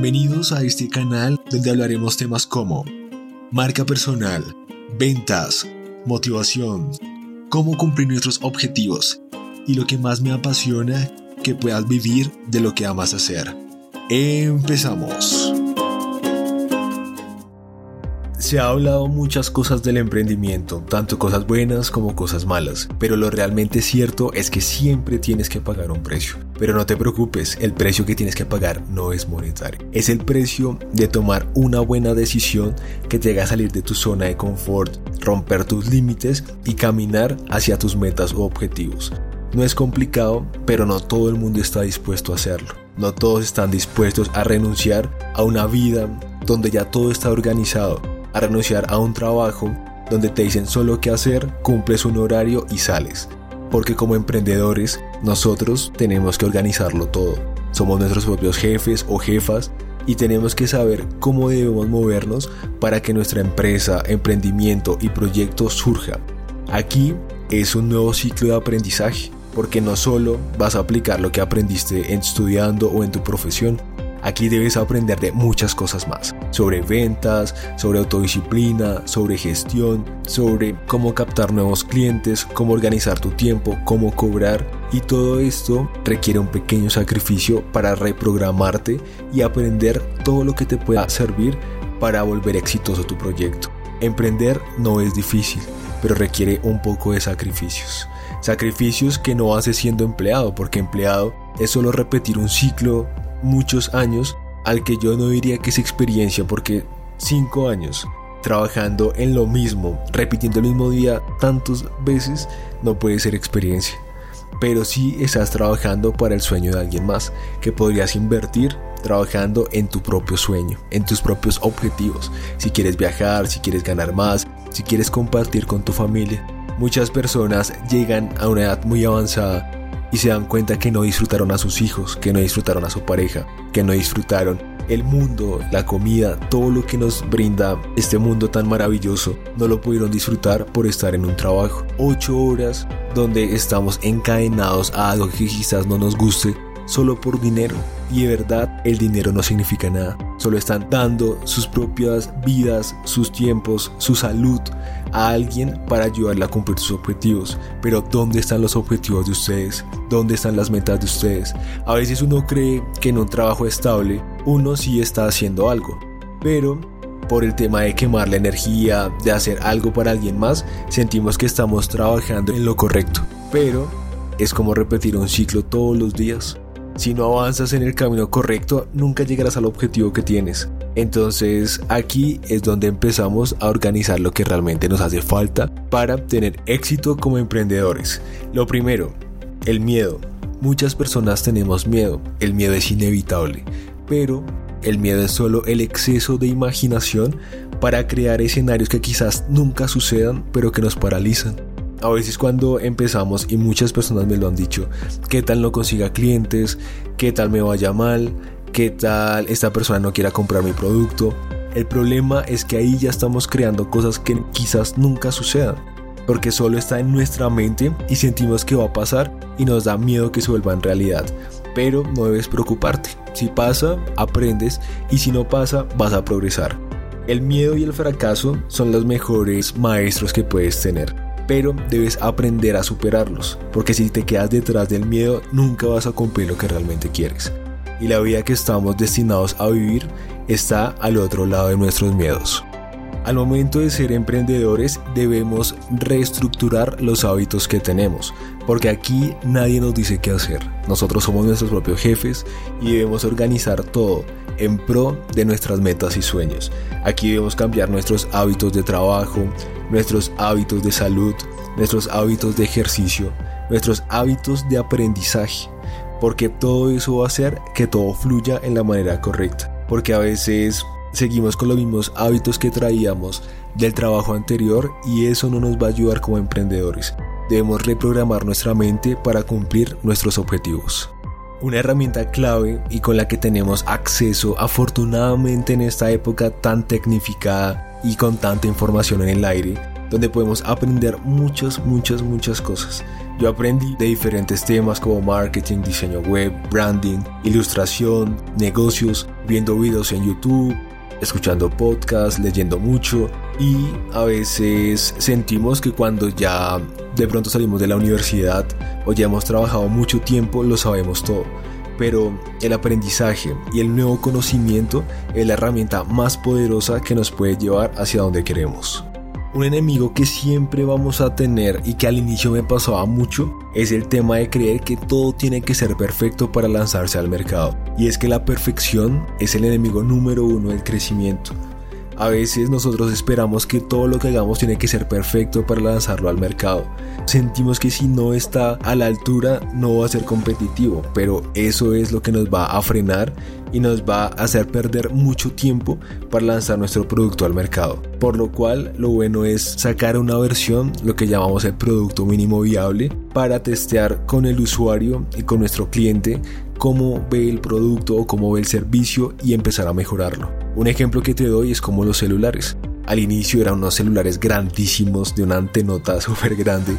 Bienvenidos a este canal donde hablaremos temas como marca personal, ventas, motivación, cómo cumplir nuestros objetivos y lo que más me apasiona, que puedas vivir de lo que amas hacer. Empezamos. Se ha hablado muchas cosas del emprendimiento, tanto cosas buenas como cosas malas, pero lo realmente cierto es que siempre tienes que pagar un precio. Pero no te preocupes, el precio que tienes que pagar no es monetario, es el precio de tomar una buena decisión que te haga salir de tu zona de confort, romper tus límites y caminar hacia tus metas o objetivos. No es complicado, pero no todo el mundo está dispuesto a hacerlo. No todos están dispuestos a renunciar a una vida donde ya todo está organizado, a renunciar a un trabajo donde te dicen solo qué hacer, cumples un horario y sales. Porque como emprendedores, nosotros tenemos que organizarlo todo. Somos nuestros propios jefes o jefas y tenemos que saber cómo debemos movernos para que nuestra empresa, emprendimiento y proyecto surja. Aquí es un nuevo ciclo de aprendizaje, porque no solo vas a aplicar lo que aprendiste en estudiando o en tu profesión, Aquí debes aprender de muchas cosas más, sobre ventas, sobre autodisciplina, sobre gestión, sobre cómo captar nuevos clientes, cómo organizar tu tiempo, cómo cobrar y todo esto requiere un pequeño sacrificio para reprogramarte y aprender todo lo que te pueda servir para volver exitoso tu proyecto. Emprender no es difícil, pero requiere un poco de sacrificios. Sacrificios que no haces siendo empleado, porque empleado es solo repetir un ciclo muchos años al que yo no diría que es experiencia porque cinco años trabajando en lo mismo, repitiendo el mismo día tantas veces, no puede ser experiencia. Pero sí estás trabajando para el sueño de alguien más, que podrías invertir trabajando en tu propio sueño, en tus propios objetivos. Si quieres viajar, si quieres ganar más, si quieres compartir con tu familia. Muchas personas llegan a una edad muy avanzada y se dan cuenta que no disfrutaron a sus hijos, que no disfrutaron a su pareja, que no disfrutaron el mundo, la comida, todo lo que nos brinda este mundo tan maravilloso, no lo pudieron disfrutar por estar en un trabajo. Ocho horas donde estamos encadenados a algo que quizás no nos guste solo por dinero. Y de verdad el dinero no significa nada. Solo están dando sus propias vidas, sus tiempos, su salud a alguien para ayudarle a cumplir sus objetivos. Pero ¿dónde están los objetivos de ustedes? ¿Dónde están las metas de ustedes? A veces uno cree que en un trabajo estable uno sí está haciendo algo. Pero por el tema de quemar la energía, de hacer algo para alguien más, sentimos que estamos trabajando en lo correcto. Pero es como repetir un ciclo todos los días. Si no avanzas en el camino correcto, nunca llegarás al objetivo que tienes. Entonces aquí es donde empezamos a organizar lo que realmente nos hace falta para tener éxito como emprendedores. Lo primero, el miedo. Muchas personas tenemos miedo, el miedo es inevitable, pero el miedo es solo el exceso de imaginación para crear escenarios que quizás nunca sucedan, pero que nos paralizan a veces cuando empezamos y muchas personas me lo han dicho, qué tal no consiga clientes, qué tal me vaya mal, qué tal esta persona no quiera comprar mi producto. El problema es que ahí ya estamos creando cosas que quizás nunca sucedan, porque solo está en nuestra mente y sentimos que va a pasar y nos da miedo que se vuelva en realidad. Pero no debes preocuparte, si pasa, aprendes y si no pasa, vas a progresar. El miedo y el fracaso son los mejores maestros que puedes tener pero debes aprender a superarlos, porque si te quedas detrás del miedo nunca vas a cumplir lo que realmente quieres. Y la vida que estamos destinados a vivir está al otro lado de nuestros miedos. Al momento de ser emprendedores debemos reestructurar los hábitos que tenemos, porque aquí nadie nos dice qué hacer. Nosotros somos nuestros propios jefes y debemos organizar todo en pro de nuestras metas y sueños. Aquí debemos cambiar nuestros hábitos de trabajo, nuestros hábitos de salud, nuestros hábitos de ejercicio, nuestros hábitos de aprendizaje, porque todo eso va a hacer que todo fluya en la manera correcta, porque a veces seguimos con los mismos hábitos que traíamos del trabajo anterior y eso no nos va a ayudar como emprendedores. Debemos reprogramar nuestra mente para cumplir nuestros objetivos. Una herramienta clave y con la que tenemos acceso afortunadamente en esta época tan tecnificada y con tanta información en el aire, donde podemos aprender muchas, muchas, muchas cosas. Yo aprendí de diferentes temas como marketing, diseño web, branding, ilustración, negocios, viendo videos en YouTube, escuchando podcasts, leyendo mucho y a veces sentimos que cuando ya de pronto salimos de la universidad o ya hemos trabajado mucho tiempo lo sabemos todo. Pero el aprendizaje y el nuevo conocimiento es la herramienta más poderosa que nos puede llevar hacia donde queremos. Un enemigo que siempre vamos a tener y que al inicio me pasaba mucho es el tema de creer que todo tiene que ser perfecto para lanzarse al mercado. Y es que la perfección es el enemigo número uno del crecimiento. A veces nosotros esperamos que todo lo que hagamos tiene que ser perfecto para lanzarlo al mercado. Sentimos que si no está a la altura no va a ser competitivo, pero eso es lo que nos va a frenar y nos va a hacer perder mucho tiempo para lanzar nuestro producto al mercado. Por lo cual lo bueno es sacar una versión, lo que llamamos el producto mínimo viable, para testear con el usuario y con nuestro cliente cómo ve el producto o cómo ve el servicio y empezar a mejorarlo. Un ejemplo que te doy es como los celulares. Al inicio eran unos celulares grandísimos de una antenota súper grande.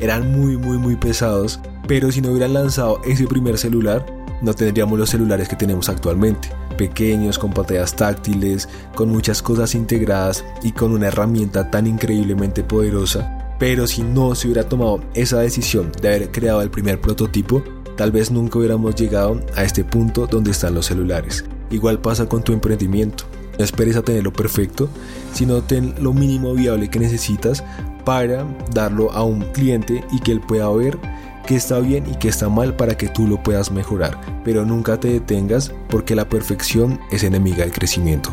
Eran muy muy muy pesados, pero si no hubieran lanzado ese primer celular, no tendríamos los celulares que tenemos actualmente. Pequeños, con pantallas táctiles, con muchas cosas integradas y con una herramienta tan increíblemente poderosa. Pero si no se hubiera tomado esa decisión de haber creado el primer prototipo, tal vez nunca hubiéramos llegado a este punto donde están los celulares. Igual pasa con tu emprendimiento. No esperes a tenerlo perfecto, sino ten lo mínimo viable que necesitas para darlo a un cliente y que él pueda ver qué está bien y qué está mal para que tú lo puedas mejorar. Pero nunca te detengas porque la perfección es enemiga del crecimiento.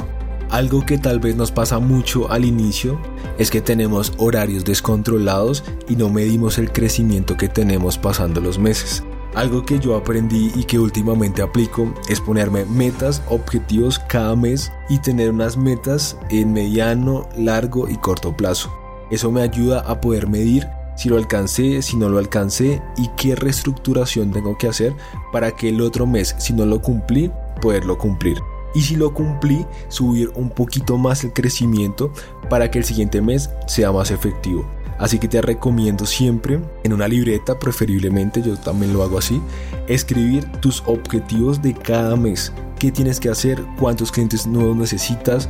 Algo que tal vez nos pasa mucho al inicio es que tenemos horarios descontrolados y no medimos el crecimiento que tenemos pasando los meses. Algo que yo aprendí y que últimamente aplico es ponerme metas, objetivos cada mes y tener unas metas en mediano, largo y corto plazo. Eso me ayuda a poder medir si lo alcancé, si no lo alcancé y qué reestructuración tengo que hacer para que el otro mes, si no lo cumplí, poderlo cumplir. Y si lo cumplí, subir un poquito más el crecimiento para que el siguiente mes sea más efectivo. Así que te recomiendo siempre en una libreta, preferiblemente, yo también lo hago así, escribir tus objetivos de cada mes. ¿Qué tienes que hacer? ¿Cuántos clientes nuevos necesitas?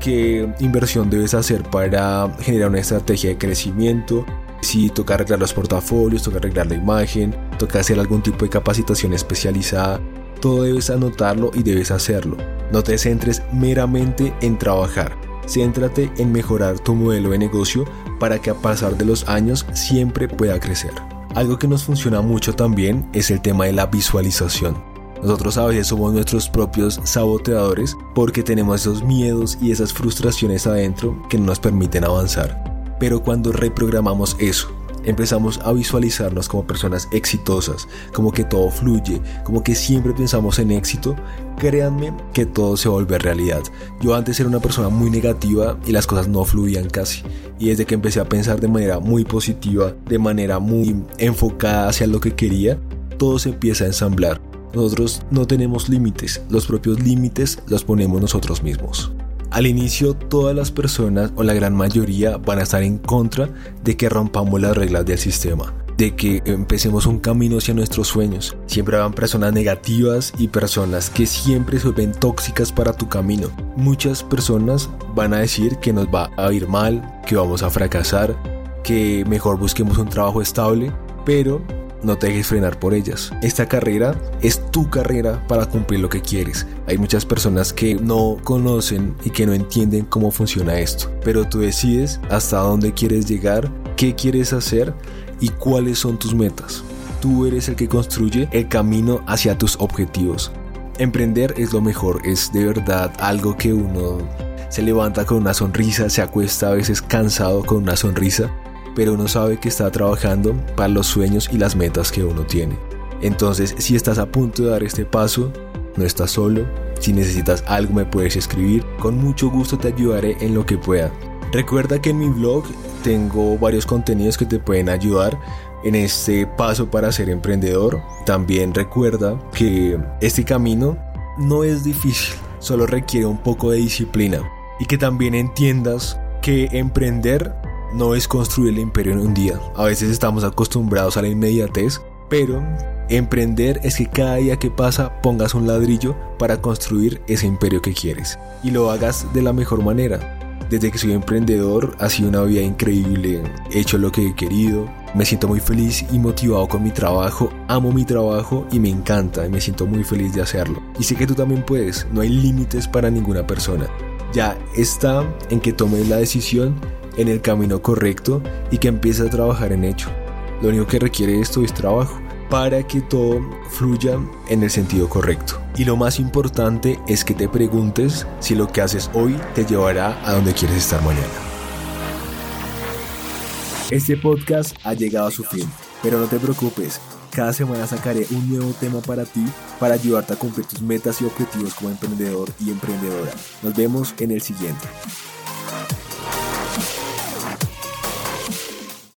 ¿Qué inversión debes hacer para generar una estrategia de crecimiento? Si toca arreglar los portafolios, toca arreglar la imagen, toca hacer algún tipo de capacitación especializada, todo debes anotarlo y debes hacerlo. No te centres meramente en trabajar Céntrate en mejorar tu modelo de negocio para que a pasar de los años siempre pueda crecer. Algo que nos funciona mucho también es el tema de la visualización. Nosotros a veces somos nuestros propios saboteadores porque tenemos esos miedos y esas frustraciones adentro que no nos permiten avanzar. Pero cuando reprogramamos eso empezamos a visualizarnos como personas exitosas, como que todo fluye, como que siempre pensamos en éxito, créanme que todo se vuelve realidad. Yo antes era una persona muy negativa y las cosas no fluían casi. Y desde que empecé a pensar de manera muy positiva, de manera muy enfocada hacia lo que quería, todo se empieza a ensamblar. Nosotros no tenemos límites, los propios límites los ponemos nosotros mismos. Al inicio todas las personas o la gran mayoría van a estar en contra de que rompamos las reglas del sistema, de que empecemos un camino hacia nuestros sueños. Siempre habrán personas negativas y personas que siempre se ven tóxicas para tu camino. Muchas personas van a decir que nos va a ir mal, que vamos a fracasar, que mejor busquemos un trabajo estable, pero no te dejes frenar por ellas. Esta carrera es tu carrera para cumplir lo que quieres. Hay muchas personas que no conocen y que no entienden cómo funciona esto, pero tú decides hasta dónde quieres llegar, qué quieres hacer y cuáles son tus metas. Tú eres el que construye el camino hacia tus objetivos. Emprender es lo mejor, es de verdad algo que uno se levanta con una sonrisa, se acuesta a veces cansado con una sonrisa pero uno sabe que está trabajando para los sueños y las metas que uno tiene. Entonces, si estás a punto de dar este paso, no estás solo. Si necesitas algo me puedes escribir. Con mucho gusto te ayudaré en lo que pueda. Recuerda que en mi blog tengo varios contenidos que te pueden ayudar en este paso para ser emprendedor. También recuerda que este camino no es difícil, solo requiere un poco de disciplina y que también entiendas que emprender no es construir el imperio en un día. A veces estamos acostumbrados a la inmediatez, pero emprender es que cada día que pasa pongas un ladrillo para construir ese imperio que quieres y lo hagas de la mejor manera. Desde que soy emprendedor ha sido una vida increíble, he hecho lo que he querido, me siento muy feliz y motivado con mi trabajo, amo mi trabajo y me encanta y me siento muy feliz de hacerlo. Y sé que tú también puedes, no hay límites para ninguna persona. Ya está en que tomes la decisión en el camino correcto y que empieces a trabajar en ello. Lo único que requiere esto es trabajo para que todo fluya en el sentido correcto. Y lo más importante es que te preguntes si lo que haces hoy te llevará a donde quieres estar mañana. Este podcast ha llegado a su fin, pero no te preocupes, cada semana sacaré un nuevo tema para ti para ayudarte a cumplir tus metas y objetivos como emprendedor y emprendedora. Nos vemos en el siguiente.